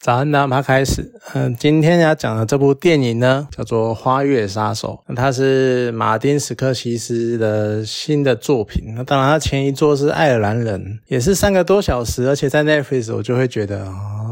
早安，大家开始。嗯，今天要讲的这部电影呢，叫做《花月杀手》，它是马丁·斯科西斯的新的作品。那当然，他前一座是《爱尔兰人》，也是三个多小时，而且在 Netflix 我就会觉得啊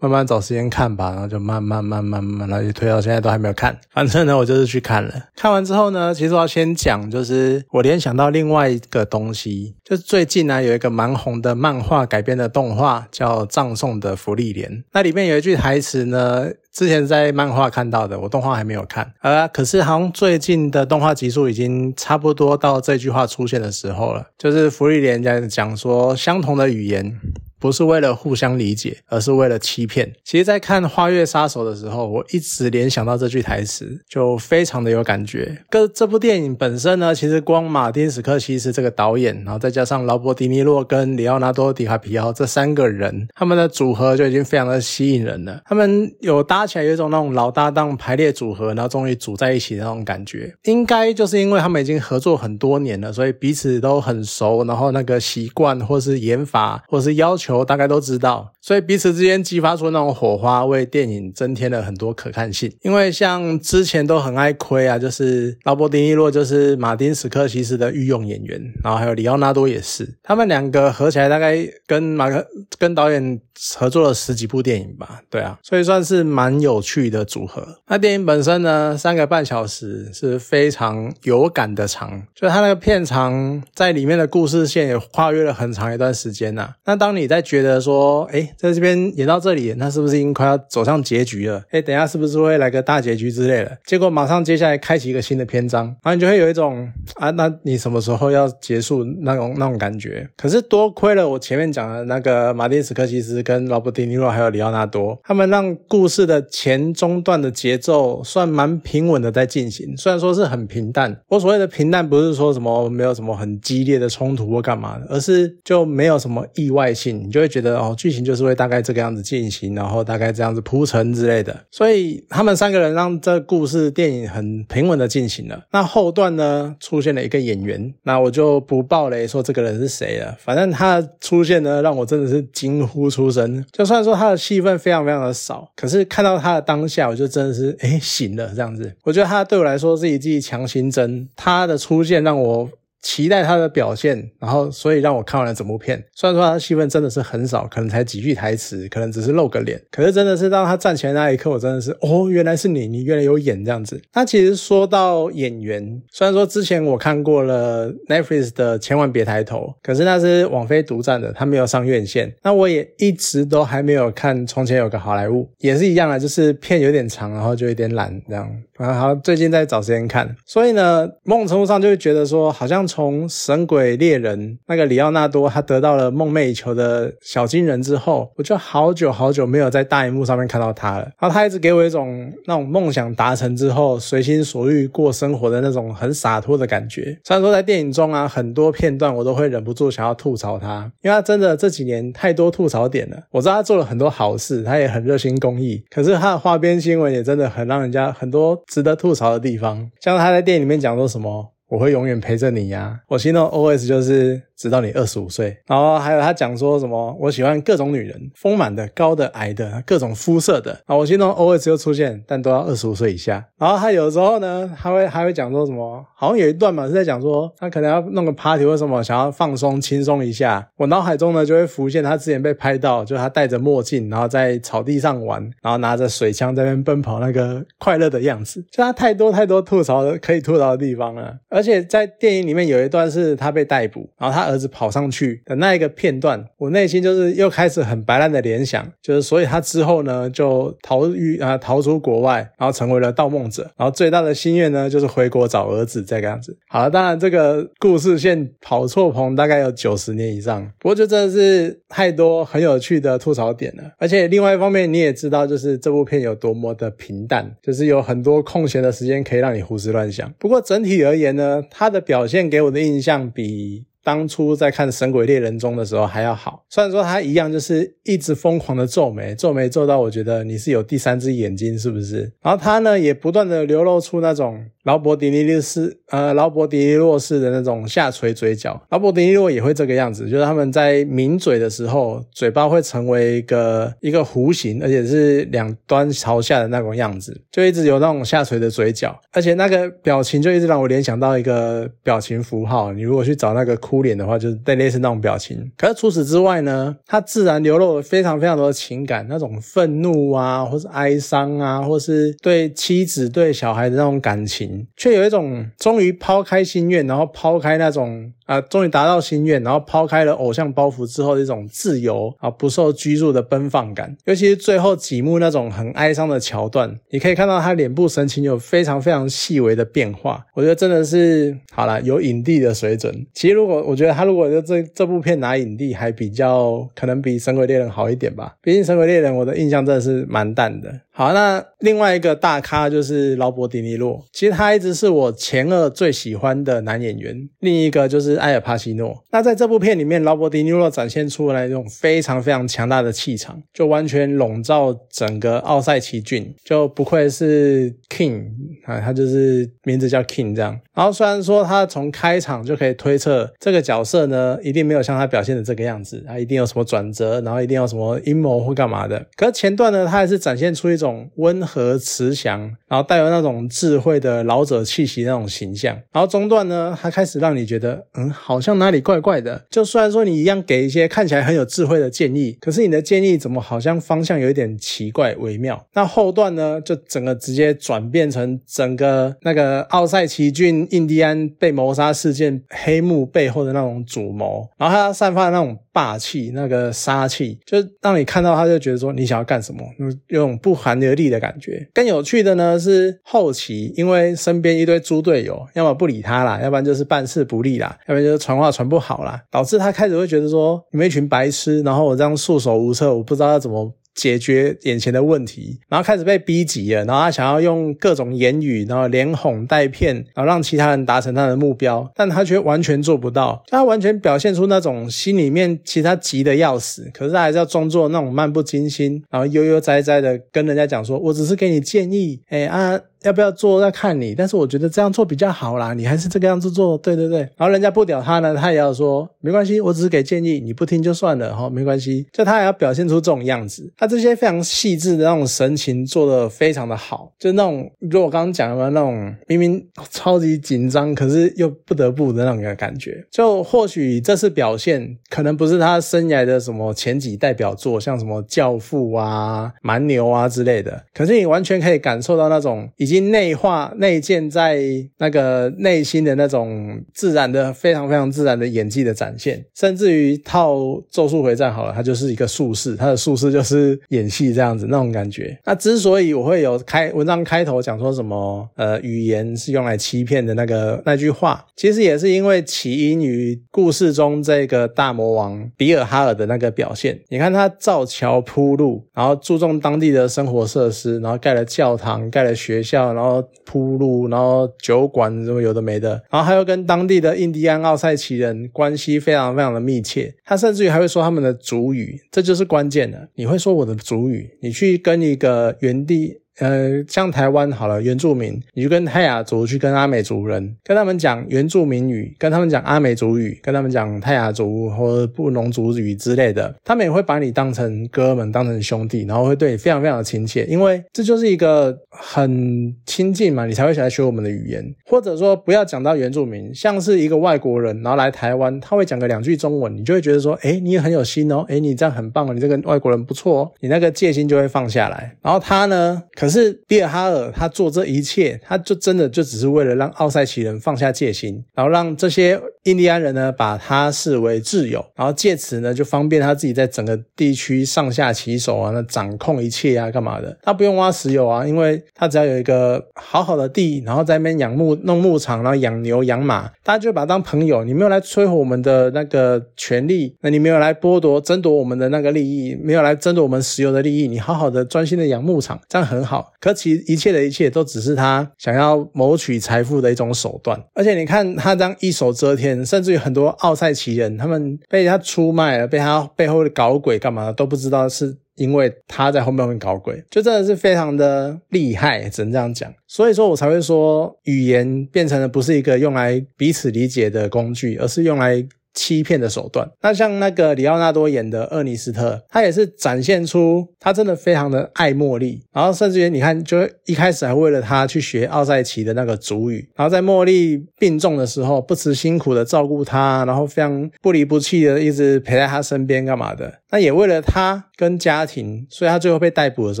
慢慢找时间看吧，然后就慢慢慢慢慢，然后就推到现在都还没有看。反正呢，我就是去看了。看完之后呢，其实我要先讲，就是我联想到另外一个东西，就是最近呢有一个蛮红的漫画改编的动画，叫《葬送的福利莲》。那里面有一句台词呢，之前在漫画看到的，我动画还没有看。呃，可是好像最近的动画集数已经差不多到这句话出现的时候了，就是福利莲在讲说相同的语言。不是为了互相理解，而是为了欺骗。其实，在看《花月杀手》的时候，我一直联想到这句台词，就非常的有感觉。跟这部电影本身呢，其实光马丁·史克西斯这个导演，然后再加上劳勃·迪尼洛跟里奥纳多·迪卡皮奥这三个人，他们的组合就已经非常的吸引人了。他们有搭起来有一种那种老搭档排列组合，然后终于组在一起的那种感觉。应该就是因为他们已经合作很多年了，所以彼此都很熟，然后那个习惯或是演法或是要求。球大概都知道，所以彼此之间激发出那种火花，为电影增添了很多可看性。因为像之前都很爱亏啊，就是劳勃·迪尼洛就是马丁·史克西斯的御用演员，然后还有里奥纳多也是，他们两个合起来大概跟马克跟导演合作了十几部电影吧。对啊，所以算是蛮有趣的组合。那电影本身呢，三个半小时是非常有感的长，就它那个片长在里面的故事线也跨越了很长一段时间呐。那当你在觉得说，哎，在这边演到这里，那是不是已经快要走向结局了？哎，等下是不是会来个大结局之类的？结果马上接下来开启一个新的篇章，然后你就会有一种啊，那你什么时候要结束那种那种感觉？可是多亏了我前面讲的那个马丁·斯科西斯跟劳勃·迪尼洛还有里奥纳多，他们让故事的前中段的节奏算蛮平稳的在进行，虽然说是很平淡。我所谓的平淡，不是说什么没有什么很激烈的冲突或干嘛的，而是就没有什么意外性。你就会觉得哦，剧情就是会大概这个样子进行，然后大概这样子铺陈之类的。所以他们三个人让这故事电影很平稳的进行了。那后段呢，出现了一个演员，那我就不爆雷说这个人是谁了。反正他的出现呢，让我真的是惊呼出声。就算说他的戏份非常非常的少，可是看到他的当下，我就真的是哎醒了这样子。我觉得他对我来说是一剂强心针，他的出现让我。期待他的表现，然后所以让我看完了整部片。虽然说他戏份真的是很少，可能才几句台词，可能只是露个脸，可是真的是当他站起来那一刻，我真的是哦，原来是你，你原来有演这样子。那其实说到演员，虽然说之前我看过了 Netflix 的《千万别抬头》，可是那是网飞独占的，他没有上院线。那我也一直都还没有看《从前有个好莱坞》，也是一样的，就是片有点长，然后就有点懒这样。然后最近在找时间看，所以呢，某种程度上就会觉得说，好像。从《神鬼猎人》那个里奥纳多他得到了梦寐以求的小金人之后，我就好久好久没有在大荧幕上面看到他了。然后他一直给我一种那种梦想达成之后随心所欲过生活的那种很洒脱的感觉。虽然说在电影中啊，很多片段我都会忍不住想要吐槽他，因为他真的这几年太多吐槽点了。我知道他做了很多好事，他也很热心公益，可是他的花边新闻也真的很让人家很多值得吐槽的地方，像他在电影里面讲说什么。我会永远陪着你呀！我心中 OS 就是。直到你二十五岁，然后还有他讲说什么，我喜欢各种女人，丰满的、高的、矮的，各种肤色的。啊，我心中 always 又出现，但都要二十五岁以下。然后他有时候呢，他会还会讲说什么，好像有一段嘛是在讲说他可能要弄个 party 或什么，想要放松轻松一下。我脑海中呢就会浮现他之前被拍到，就他戴着墨镜，然后在草地上玩，然后拿着水枪在那边奔跑那个快乐的样子。就他太多太多吐槽的可以吐槽的地方了。而且在电影里面有一段是他被逮捕，然后他。儿子跑上去的那一个片段，我内心就是又开始很白烂的联想，就是所以他之后呢就逃狱啊，逃出国外，然后成为了盗梦者，然后最大的心愿呢就是回国找儿子这个样子。好了，当然这个故事线跑错棚大概有九十年以上，不过就真的是太多很有趣的吐槽点了。而且另外一方面你也知道，就是这部片有多么的平淡，就是有很多空闲的时间可以让你胡思乱想。不过整体而言呢，他的表现给我的印象比。当初在看《神鬼猎人》中的时候还要好。虽然说他一样就是一直疯狂的皱眉，皱眉皱到我觉得你是有第三只眼睛是不是？然后他呢也不断的流露出那种劳勃迪尼利斯呃劳勃迪尼洛式的那种下垂嘴角，劳勃迪尼洛也会这个样子，就是他们在抿嘴的时候，嘴巴会成为一个一个弧形，而且是两端朝下的那种样子，就一直有那种下垂的嘴角，而且那个表情就一直让我联想到一个表情符号。你如果去找那个哭脸的话，就是类似那种表情。可是除此之外呢，他自然流露了非常非常多的情感，那种愤怒啊，或是哀伤啊，或是对妻子、对小孩的那种感情，却有一种终于抛开心愿，然后抛开那种。啊，终于达到心愿，然后抛开了偶像包袱之后的一种自由啊，不受拘束的奔放感。尤其是最后几幕那种很哀伤的桥段，你可以看到他脸部神情有非常非常细微的变化。我觉得真的是好了，有影帝的水准。其实如果我觉得他如果就这这部片拿影帝，还比较可能比《神鬼猎人》好一点吧。毕竟《神鬼猎人》我的印象真的是蛮淡的。好，那另外一个大咖就是劳勃迪尼洛，其实他一直是我前二最喜欢的男演员。另一个就是埃尔帕西诺。那在这部片里面，劳勃迪尼洛展现出来一种非常非常强大的气场，就完全笼罩整个奥赛奇郡，就不愧是 King 啊，他就是名字叫 King 这样。然后虽然说他从开场就可以推测这个角色呢，一定没有像他表现的这个样子，他一定有什么转折，然后一定有什么阴谋或干嘛的。可是前段呢，他还是展现出一种。温和慈祥，然后带有那种智慧的老者气息那种形象，然后中段呢，他开始让你觉得，嗯，好像哪里怪怪的。就虽然说你一样给一些看起来很有智慧的建议，可是你的建议怎么好像方向有一点奇怪微妙？那后段呢，就整个直接转变成整个那个奥赛奇郡印第安被谋杀事件黑幕背后或者那种主谋，然后他散发的那种。霸气那个杀气，就让你看到他就觉得说你想要干什么，有种不寒而栗的感觉。更有趣的呢是后期，因为身边一堆猪队友，要么不理他啦，要不然就是办事不利啦，要不然就是传话传不好啦，导致他开始会觉得说你们一群白痴，然后我这样束手无策，我不知道要怎么。解决眼前的问题，然后开始被逼急了，然后他想要用各种言语，然后连哄带骗，然后让其他人达成他的目标，但他却完全做不到。他完全表现出那种心里面其实他急的要死，可是他还是要装作那种漫不经心，然后悠悠哉哉的跟人家讲说：“我只是给你建议，哎啊。”要不要做要看你，但是我觉得这样做比较好啦，你还是这个样子做，对对对。然后人家不屌他呢，他也要说没关系，我只是给建议，你不听就算了哈，没关系。就他也要表现出这种样子，他这些非常细致的那种神情做的非常的好，就那种如果我刚刚讲的那种明明超级紧张，可是又不得不的那种感觉。就或许这次表现可能不是他生涯的什么前几代表作，像什么教父啊、蛮牛啊之类的，可是你完全可以感受到那种。已已经内化内建在那个内心的那种自然的非常非常自然的演技的展现，甚至于套《咒术回战》好了，它就是一个术士，他的术士就是演戏这样子那种感觉。那之所以我会有开文章开头讲说什么呃语言是用来欺骗的那个那句话，其实也是因为起因于故事中这个大魔王比尔哈尔的那个表现。你看他造桥铺路，然后注重当地的生活设施，然后盖了教堂，盖了学校。然后铺路，然后酒馆什么有的没的，然后还有跟当地的印第安奥赛奇人关系非常非常的密切。他甚至于还会说他们的族语，这就是关键的。你会说我的族语，你去跟一个原地。呃，像台湾好了，原住民，你就跟泰雅族去跟阿美族人，跟他们讲原住民语，跟他们讲阿美族语，跟他们讲泰雅族或者布农族语之类的，他们也会把你当成哥们，当成兄弟，然后会对你非常非常的亲切，因为这就是一个很亲近嘛，你才会想来学我们的语言，或者说不要讲到原住民，像是一个外国人，然后来台湾，他会讲个两句中文，你就会觉得说，哎，你很有心哦，哎，你这样很棒哦，你这个外国人不错哦，你那个戒心就会放下来，然后他呢，可。可是比尔哈尔他做这一切，他就真的就只是为了让奥赛奇人放下戒心，然后让这些印第安人呢把他视为挚友，然后借此呢就方便他自己在整个地区上下其手啊，那掌控一切啊，干嘛的？他不用挖石油啊，因为他只要有一个好好的地，然后在那边养牧弄牧场，然后养牛养马，大家就把他当朋友。你没有来摧毁我们的那个权利，那你没有来剥夺争夺我们的那个利益，没有来争夺我们石油的利益，你好好的专心的养牧场，这样很好。可其一切的一切都只是他想要谋取财富的一种手段，而且你看他这样一手遮天，甚至于很多奥赛奇人，他们被他出卖了，被他背后的搞鬼干嘛都不知道，是因为他在后面搞鬼，就真的是非常的厉害，只能这样讲。所以说我才会说，语言变成了不是一个用来彼此理解的工具，而是用来。欺骗的手段。那像那个里奥纳多演的厄尼斯特，他也是展现出他真的非常的爱茉莉，然后甚至于你看，就一开始还为了他去学奥赛奇的那个主语，然后在茉莉病重的时候不辞辛苦的照顾她，然后非常不离不弃的一直陪在她身边干嘛的。那也为了他跟家庭，所以他最后被逮捕的时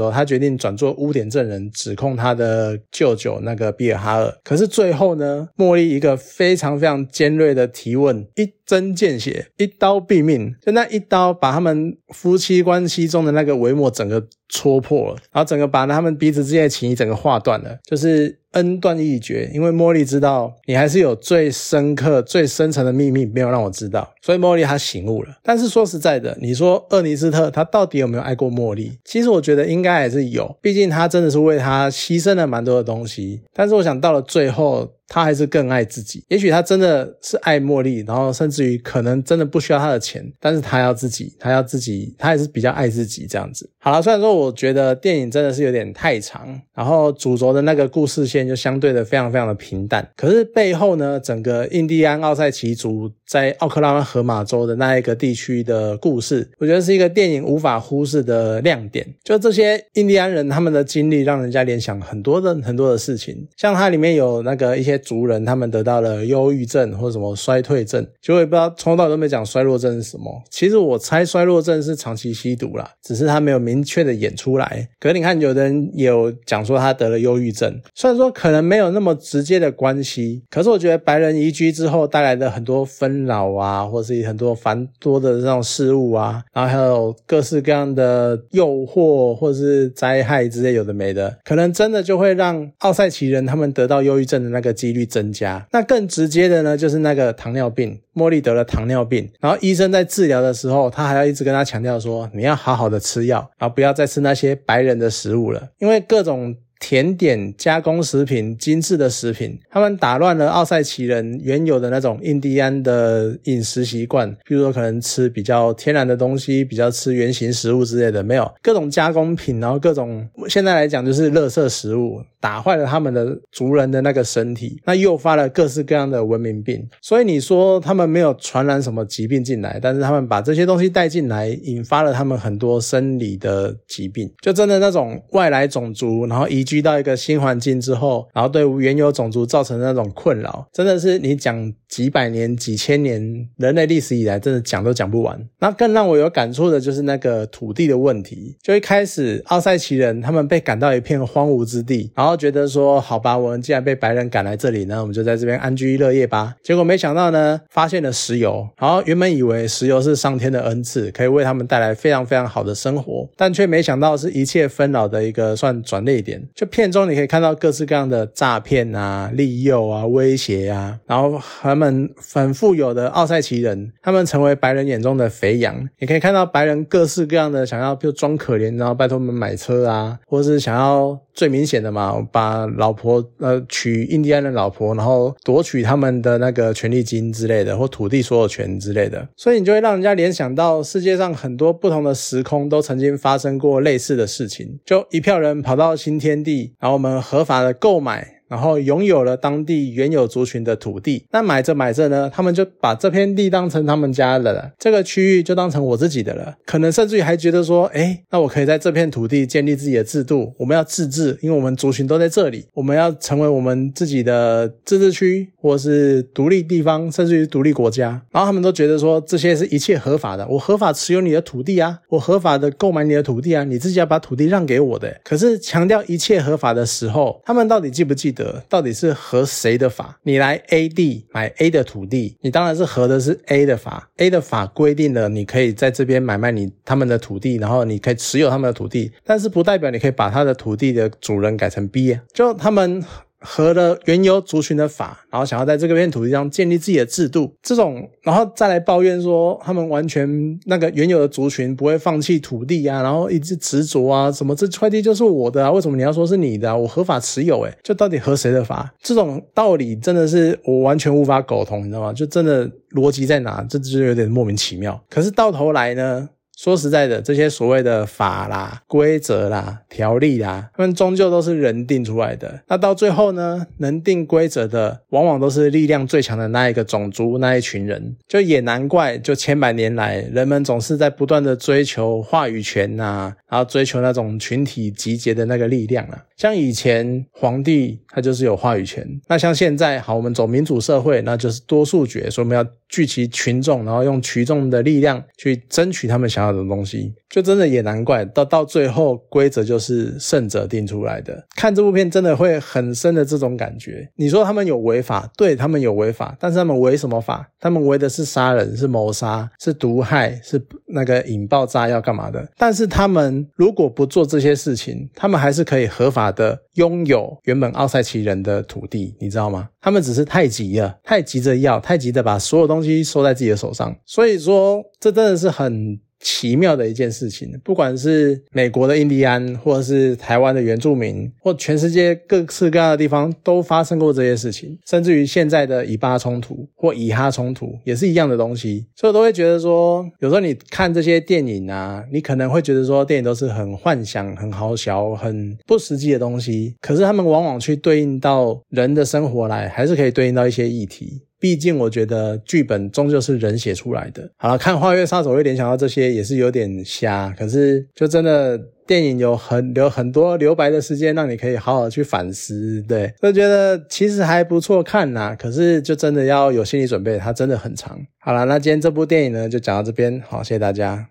候，他决定转做污点证人，指控他的舅舅那个比尔哈尔。可是最后呢，茉莉一个非常非常尖锐的提问，一针见血，一刀毙命，就那一刀把他们夫妻关系中的那个帷幕整个。戳破了，然后整个把他们彼此之间的情谊整个划断了，就是恩断义绝。因为茉莉知道你还是有最深刻、最深层的秘密没有让我知道，所以茉莉她醒悟了。但是说实在的，你说厄尼斯特他到底有没有爱过茉莉？其实我觉得应该还是有，毕竟他真的是为她牺牲了蛮多的东西。但是我想到了最后。他还是更爱自己，也许他真的是爱茉莉，然后甚至于可能真的不需要他的钱，但是他要自己，他要自己，他还是比较爱自己这样子。好了，虽然说我觉得电影真的是有点太长，然后主轴的那个故事线就相对的非常非常的平淡，可是背后呢，整个印第安奥赛奇族在奥克拉荷马州的那一个地区的故事，我觉得是一个电影无法忽视的亮点。就这些印第安人他们的经历，让人家联想很多的很多的事情，像它里面有那个一些。族人他们得到了忧郁症或什么衰退症，就我也不知道从头到尾都没讲衰弱症是什么。其实我猜衰弱症是长期吸毒啦，只是他没有明确的演出来。可你看，有的人有讲说他得了忧郁症，虽然说可能没有那么直接的关系，可是我觉得白人移居之后带来的很多分老啊，或是很多繁多的这种事物啊，然后还有各式各样的诱惑或是灾害之类有的没的，可能真的就会让奥赛奇人他们得到忧郁症的那个几。率增加，那更直接的呢，就是那个糖尿病。茉莉得了糖尿病，然后医生在治疗的时候，他还要一直跟他强调说，你要好好的吃药，然后不要再吃那些白人的食物了，因为各种。甜点、加工食品、精致的食品，他们打乱了奥赛奇人原有的那种印第安的饮食习惯。比如说，可能吃比较天然的东西，比较吃原形食物之类的，没有各种加工品，然后各种现在来讲就是垃圾食物，打坏了他们的族人的那个身体，那诱发了各式各样的文明病。所以你说他们没有传染什么疾病进来，但是他们把这些东西带进来，引发了他们很多生理的疾病，就真的那种外来种族，然后一。居到一个新环境之后，然后对原有种族造成那种困扰，真的是你讲几百年、几千年人类历史以来，真的讲都讲不完。那更让我有感触的就是那个土地的问题。就一开始奥赛奇人他们被赶到一片荒芜之地，然后觉得说，好吧，我们既然被白人赶来这里呢，我们就在这边安居乐业吧。结果没想到呢，发现了石油，然后原本以为石油是上天的恩赐，可以为他们带来非常非常好的生活，但却没想到是一切纷扰的一个算转捩点。就片中你可以看到各式各样的诈骗啊、利诱啊、威胁啊，然后他们很富有的奥赛奇人，他们成为白人眼中的肥羊。你可以看到白人各式各样的想要就装可怜，然后拜托我们买车啊，或者是想要最明显的嘛，把老婆呃娶印第安人老婆，然后夺取他们的那个权利金之类的，或土地所有权之类的。所以你就会让人家联想到世界上很多不同的时空都曾经发生过类似的事情，就一票人跑到新天地。然后我们合法的购买。然后拥有了当地原有族群的土地，那买着买着呢，他们就把这片地当成他们家的了，这个区域就当成我自己的了。可能甚至于还觉得说，哎，那我可以在这片土地建立自己的制度，我们要自治，因为我们族群都在这里，我们要成为我们自己的自治区，或是独立地方，甚至于独立国家。然后他们都觉得说，这些是一切合法的，我合法持有你的土地啊，我合法的购买你的土地啊，你自己要把土地让给我的。可是强调一切合法的时候，他们到底记不记？的到底是合谁的法？你来 A 地买 A 的土地，你当然是合的是 A 的法。A 的法规定了你可以在这边买卖你他们的土地，然后你可以持有他们的土地，但是不代表你可以把他的土地的主人改成 B。就他们合了原有族群的法，然后想要在这个片土地上建立自己的制度，这种然后再来抱怨说他们完全那个原有的族群不会放弃土地啊，然后一直执着啊，什么这块地就是我的啊，为什么你要说是你的啊？我合法持有，诶就到底合谁的法？这种道理真的是我完全无法苟同，你知道吗？就真的逻辑在哪？这就有点莫名其妙。可是到头来呢？说实在的，这些所谓的法啦、规则啦、条例啦，他们终究都是人定出来的。那到最后呢，能定规则的，往往都是力量最强的那一个种族、那一群人。就也难怪，就千百年来，人们总是在不断的追求话语权呐，然后追求那种群体集结的那个力量啊。像以前皇帝他就是有话语权，那像现在好，我们走民主社会，那就是多数决，所以我们要聚集群众，然后用群众的力量去争取他们想要。的东西，就真的也难怪，到到最后规则就是胜者定出来的。看这部片真的会很深的这种感觉。你说他们有违法，对他们有违法，但是他们违什么法？他们违的是杀人，是谋杀，是毒害，是那个引爆炸药干嘛的？但是他们如果不做这些事情，他们还是可以合法的拥有原本奥赛奇人的土地，你知道吗？他们只是太急了，太急着要，太急着把所有东西收在自己的手上。所以说，这真的是很。奇妙的一件事情，不管是美国的印第安，或者是台湾的原住民，或全世界各式各样的地方都发生过这些事情，甚至于现在的以巴冲突或以哈冲突也是一样的东西，所以我都会觉得说，有时候你看这些电影啊，你可能会觉得说电影都是很幻想、很好笑、很不实际的东西，可是他们往往去对应到人的生活来，还是可以对应到一些议题。毕竟，我觉得剧本终究是人写出来的。好了，看《花月杀手》会联想到这些，也是有点瞎。可是，就真的电影有很留很多留白的时间，让你可以好好去反思。对，就觉得其实还不错看呐。可是，就真的要有心理准备，它真的很长。好了，那今天这部电影呢，就讲到这边。好，谢谢大家。